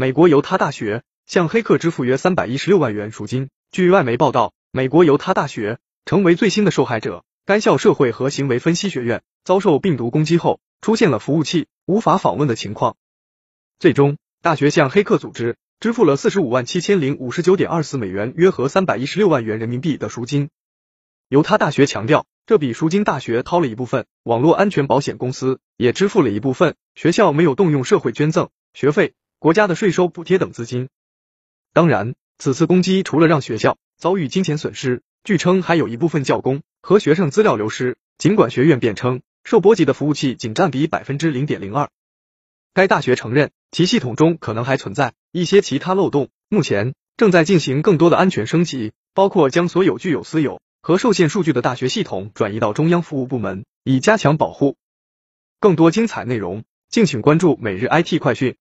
美国犹他大学向黑客支付约三百一十六万元赎金。据外媒报道，美国犹他大学成为最新的受害者。该校社会和行为分析学院遭受病毒攻击后，出现了服务器无法访问的情况。最终，大学向黑客组织支付了四十五万七千零五十九点二四美元，约合三百一十六万元人民币的赎金。犹他大学强调，这笔赎金大学掏了一部分，网络安全保险公司也支付了一部分，学校没有动用社会捐赠、学费。国家的税收补贴等资金。当然，此次攻击除了让学校遭遇金钱损失，据称还有一部分教工和学生资料流失。尽管学院辩称受波及的服务器仅占比百分之零点零二，该大学承认其系统中可能还存在一些其他漏洞，目前正在进行更多的安全升级，包括将所有具有私有和受限数据的大学系统转移到中央服务部门，以加强保护。更多精彩内容，敬请关注每日 IT 快讯。